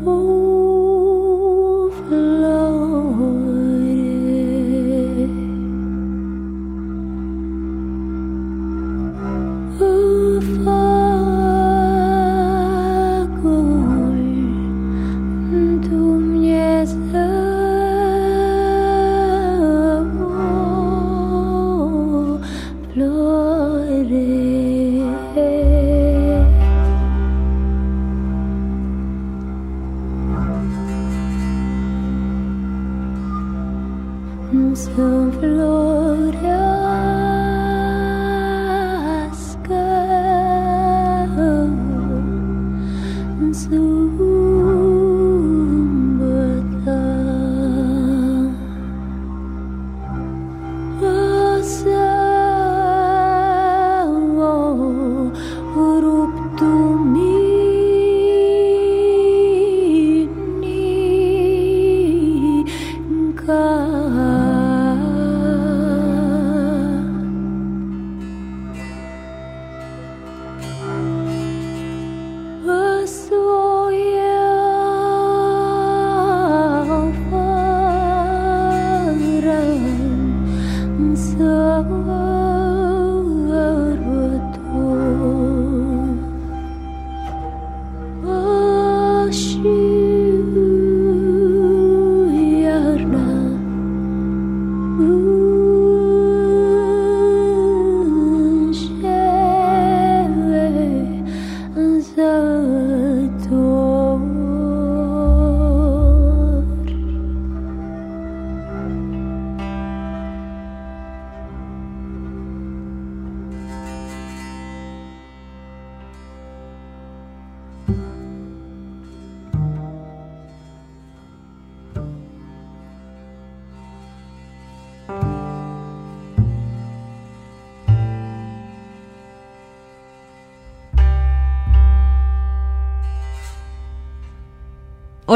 梦。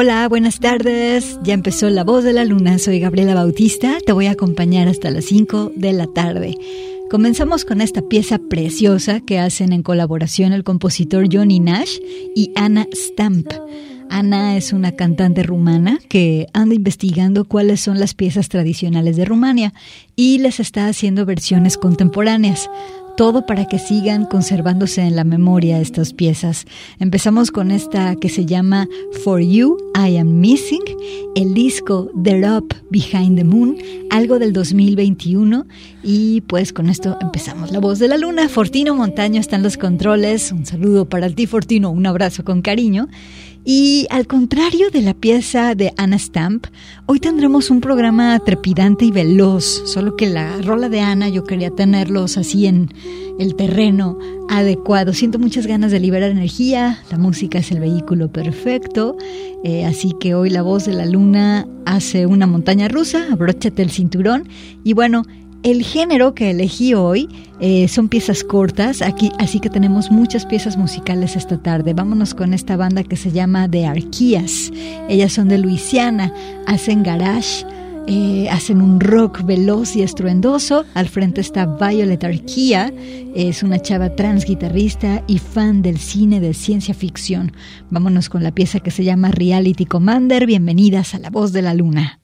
Hola, buenas tardes. Ya empezó La Voz de la Luna. Soy Gabriela Bautista. Te voy a acompañar hasta las 5 de la tarde. Comenzamos con esta pieza preciosa que hacen en colaboración el compositor Johnny Nash y Anna Stamp. Ana es una cantante rumana que anda investigando cuáles son las piezas tradicionales de Rumania y les está haciendo versiones contemporáneas todo para que sigan conservándose en la memoria estas piezas. Empezamos con esta que se llama For You, I Am Missing, el disco The Up Behind the Moon, algo del 2021 y pues con esto empezamos La Voz de la Luna. Fortino Montaño están los controles, un saludo para ti Fortino, un abrazo con cariño. Y al contrario de la pieza de Anna Stamp, hoy tendremos un programa trepidante y veloz, solo que la rola de Ana yo quería tenerlos así en el terreno adecuado. Siento muchas ganas de liberar energía, la música es el vehículo perfecto, eh, así que hoy la voz de la luna hace una montaña rusa, abróchate el cinturón y bueno, el género que elegí hoy eh, son piezas cortas, aquí, así que tenemos muchas piezas musicales esta tarde. Vámonos con esta banda que se llama The Arquías. Ellas son de Luisiana, hacen garage. Eh, hacen un rock veloz y estruendoso. Al frente está Violet Arquía, es una chava trans guitarrista y fan del cine de ciencia ficción. Vámonos con la pieza que se llama Reality Commander. Bienvenidas a La Voz de la Luna.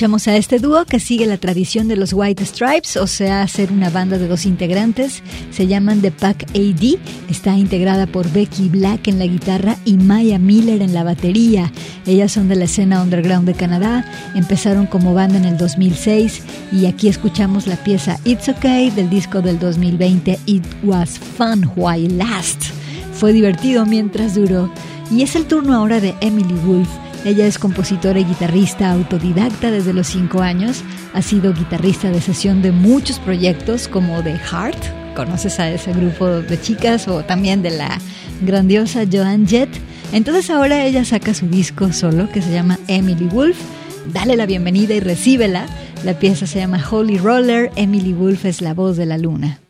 Escuchamos a este dúo que sigue la tradición de los White Stripes, o sea, ser una banda de dos integrantes. Se llaman The Pack AD. Está integrada por Becky Black en la guitarra y Maya Miller en la batería. Ellas son de la escena underground de Canadá. Empezaron como banda en el 2006 y aquí escuchamos la pieza It's Okay del disco del 2020 It Was Fun While Last. Fue divertido mientras duró. Y es el turno ahora de Emily Wolf ella es compositora y guitarrista autodidacta desde los 5 años. Ha sido guitarrista de sesión de muchos proyectos como The Heart, conoces a ese grupo de chicas, o también de la grandiosa Joan Jett. Entonces ahora ella saca su disco solo que se llama Emily Wolf. Dale la bienvenida y recíbela. La pieza se llama Holy Roller. Emily Wolf es la voz de la luna.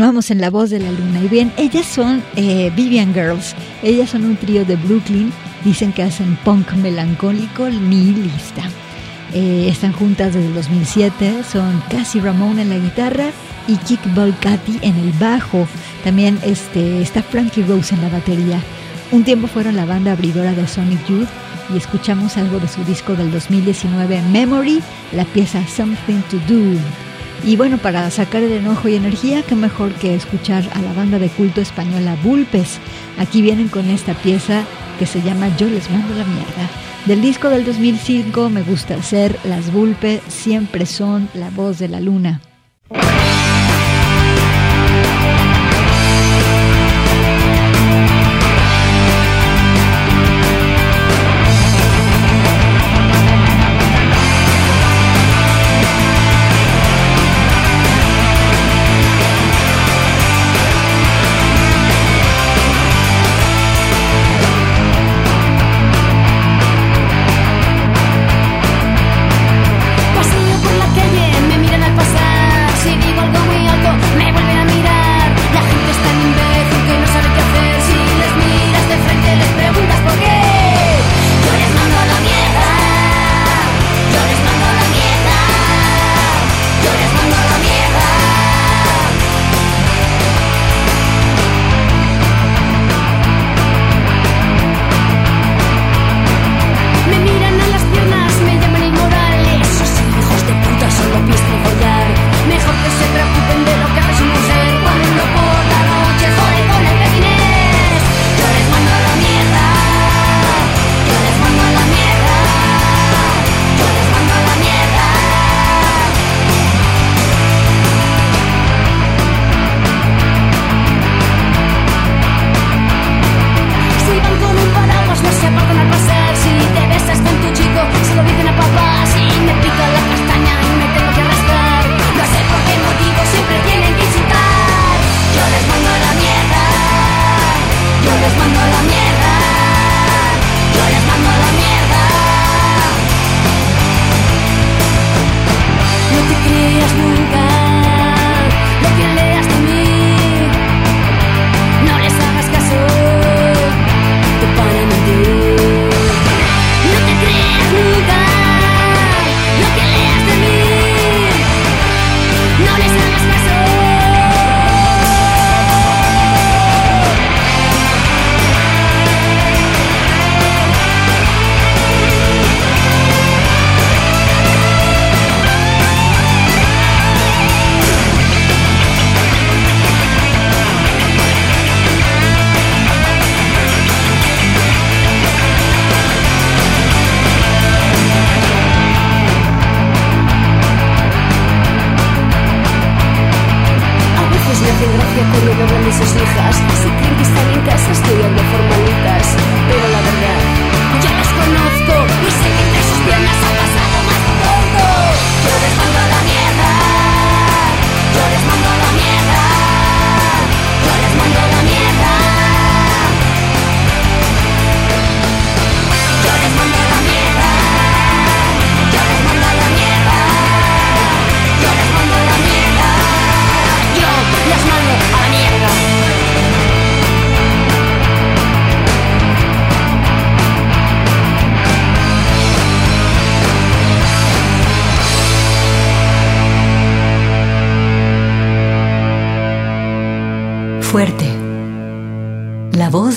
Continuamos en La Voz de la Luna. Y bien, ellas son eh, Vivian Girls. Ellas son un trío de Brooklyn. Dicen que hacen punk melancólico nihilista. Eh, están juntas desde el 2007. Son Cassie Ramón en la guitarra y Kick Volcati en el bajo. También este, está Frankie Rose en la batería. Un tiempo fueron la banda abridora de Sonic Youth y escuchamos algo de su disco del 2019 Memory, la pieza Something to Do. Y bueno, para sacar el enojo y energía, qué mejor que escuchar a la banda de culto española Bulpes. Aquí vienen con esta pieza que se llama Yo les mando la mierda. Del disco del 2005 me gusta hacer Las Bulpes siempre son la voz de la luna.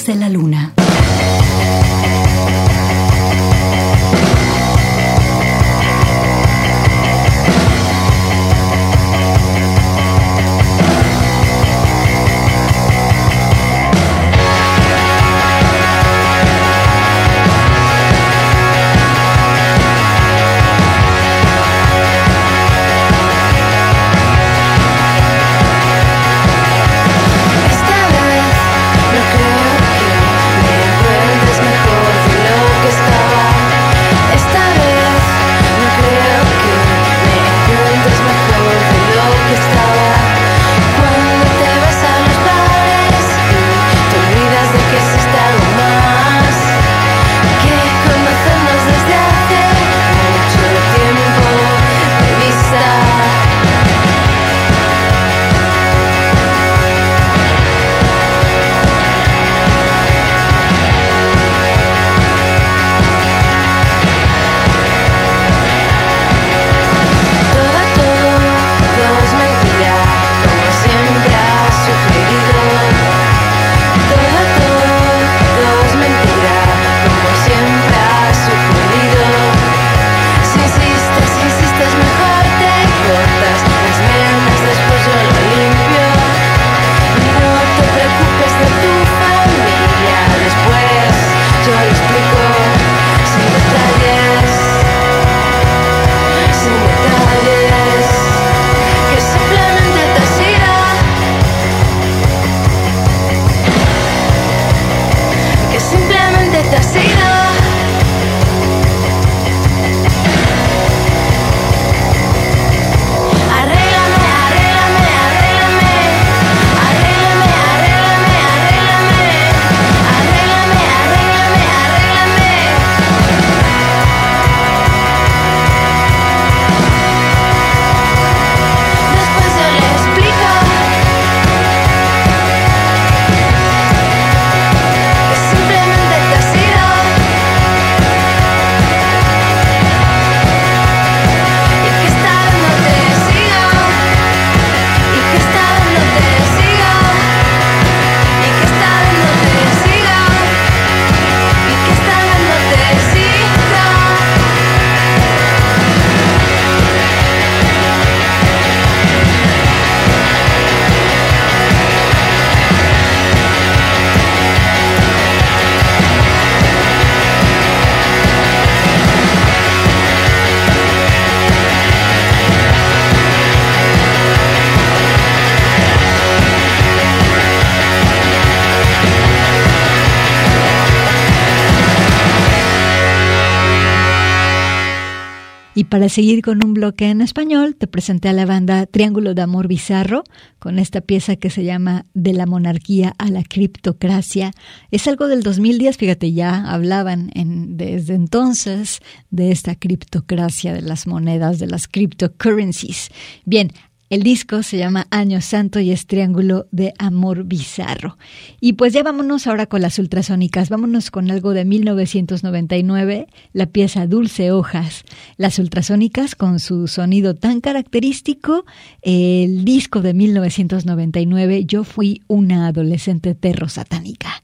de la luna. Para seguir con un bloque en español, te presenté a la banda Triángulo de Amor Bizarro con esta pieza que se llama De la monarquía a la criptocracia. Es algo del 2010, fíjate, ya hablaban en, desde entonces de esta criptocracia de las monedas, de las cryptocurrencies. Bien, el disco se llama Año Santo y es Triángulo de Amor Bizarro. Y pues ya vámonos ahora con las ultrasónicas. Vámonos con algo de 1999, la pieza Dulce Hojas. Las ultrasónicas con su sonido tan característico. El disco de 1999, Yo fui una adolescente terro satánica.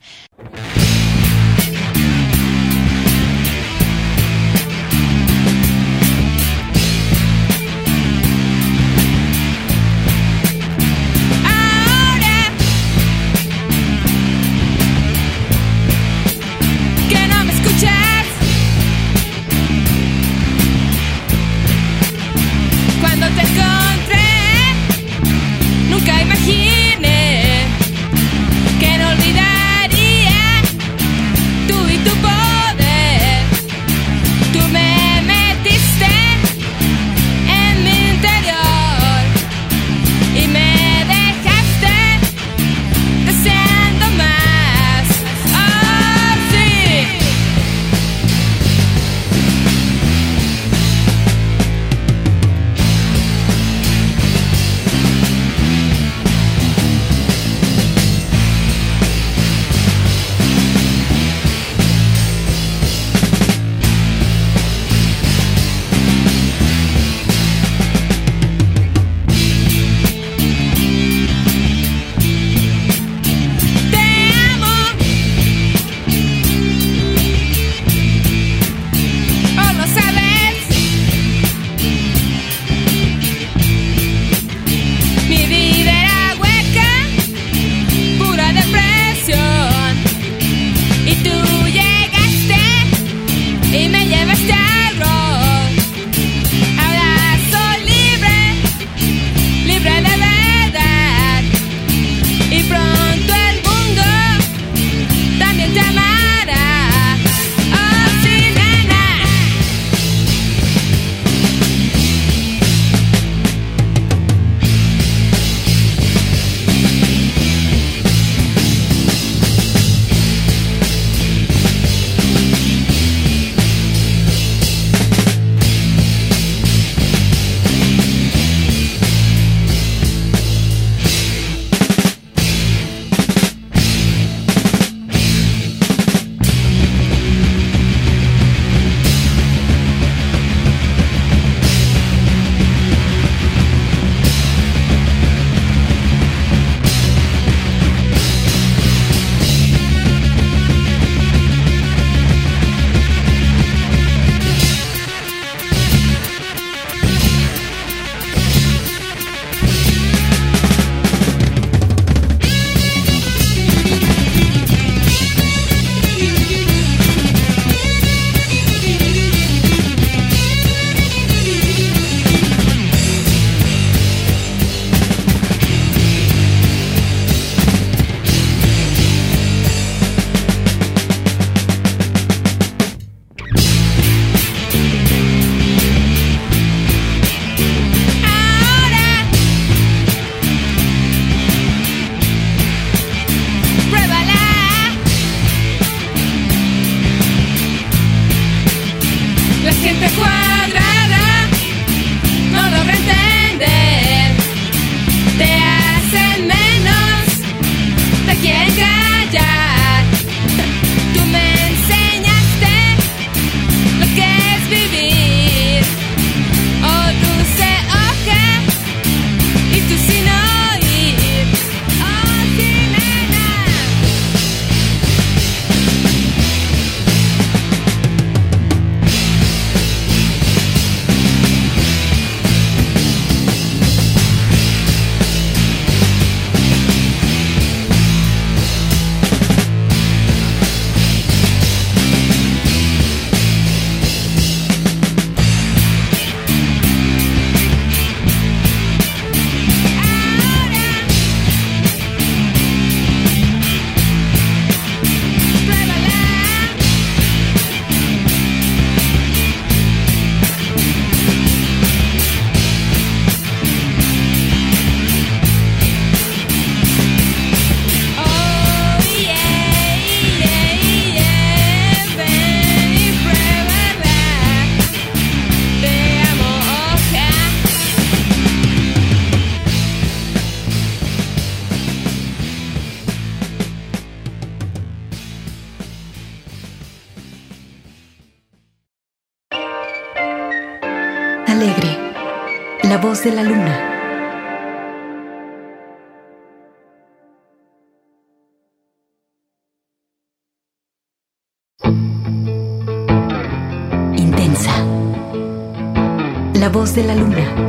Voz de la luna.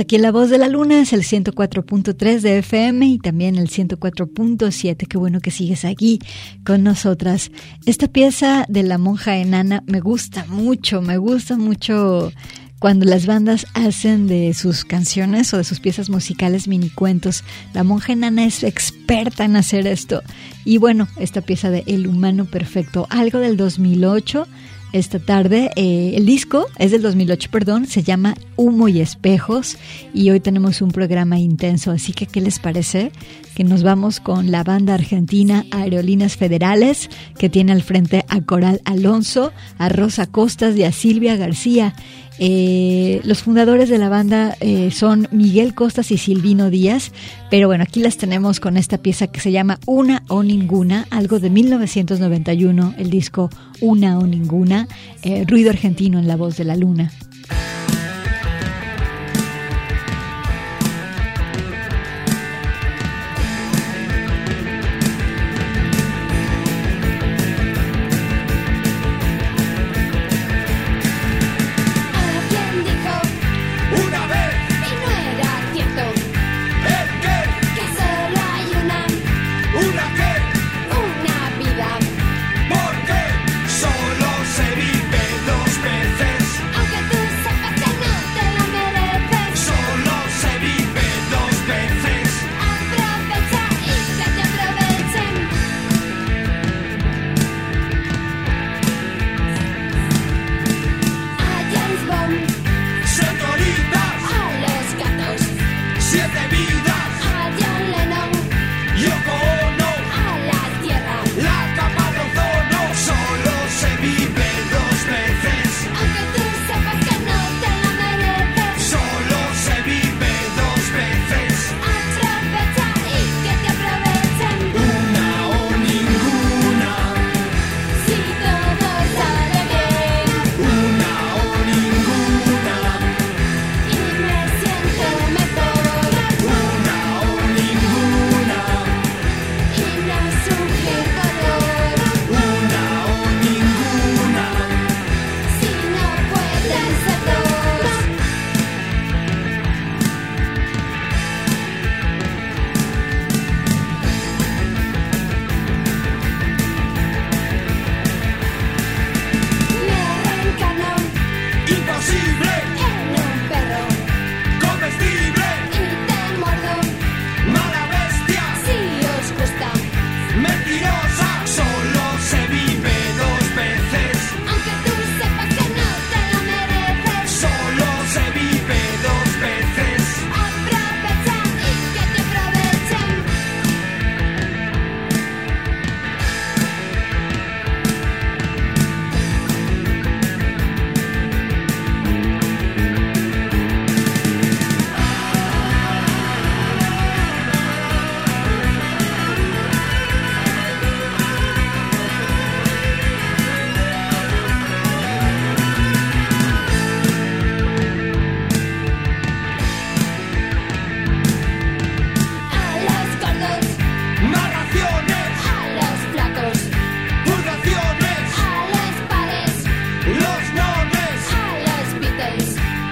Aquí en La Voz de la Luna, es el 104.3 de FM y también el 104.7. Qué bueno que sigues aquí con nosotras. Esta pieza de la monja enana me gusta mucho, me gusta mucho cuando las bandas hacen de sus canciones o de sus piezas musicales mini cuentos. La monja enana es experta en hacer esto. Y bueno, esta pieza de El humano perfecto, algo del 2008 esta tarde. Eh, el disco es del 2008, perdón, se llama Humo y Espejos y hoy tenemos un programa intenso, así que ¿qué les parece? Que nos vamos con la banda argentina Aerolíneas Federales, que tiene al frente a Coral Alonso, a Rosa Costas y a Silvia García. Eh, los fundadores de la banda eh, son Miguel Costas y Silvino Díaz, pero bueno, aquí las tenemos con esta pieza que se llama Una o Ninguna, algo de 1991, el disco Una o Ninguna, eh, ruido argentino en la voz de la luna.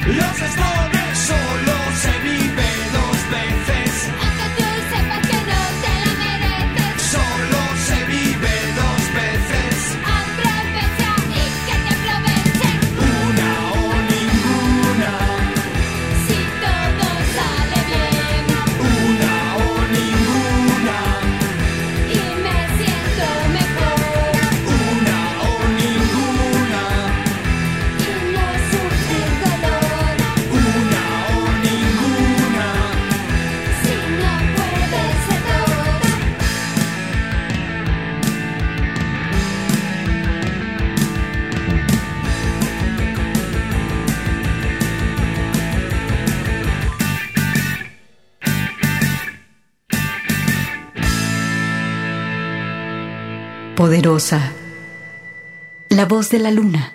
Los estoy la voz de la luna.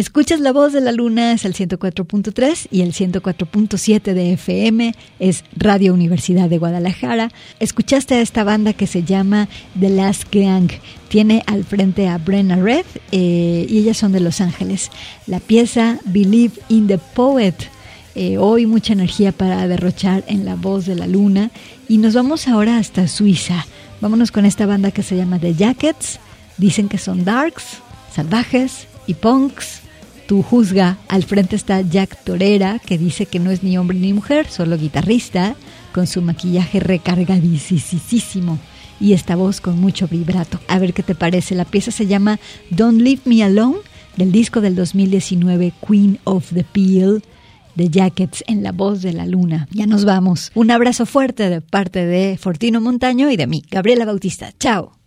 Escuchas la voz de la luna, es el 104.3 y el 104.7 de FM, es Radio Universidad de Guadalajara. Escuchaste a esta banda que se llama The Last Gang. Tiene al frente a Brenna Red eh, y ellas son de Los Ángeles. La pieza Believe in the Poet. Eh, hoy mucha energía para derrochar en la voz de la luna. Y nos vamos ahora hasta Suiza. Vámonos con esta banda que se llama The Jackets. Dicen que son darks, salvajes y punks tú juzga. Al frente está Jack Torera, que dice que no es ni hombre ni mujer, solo guitarrista, con su maquillaje recargadísimo y esta voz con mucho vibrato. A ver qué te parece. La pieza se llama Don't Leave Me Alone, del disco del 2019 Queen of the Peel de Jackets en la voz de la luna. Ya nos vamos. Un abrazo fuerte de parte de Fortino Montaño y de mí, Gabriela Bautista. Chao.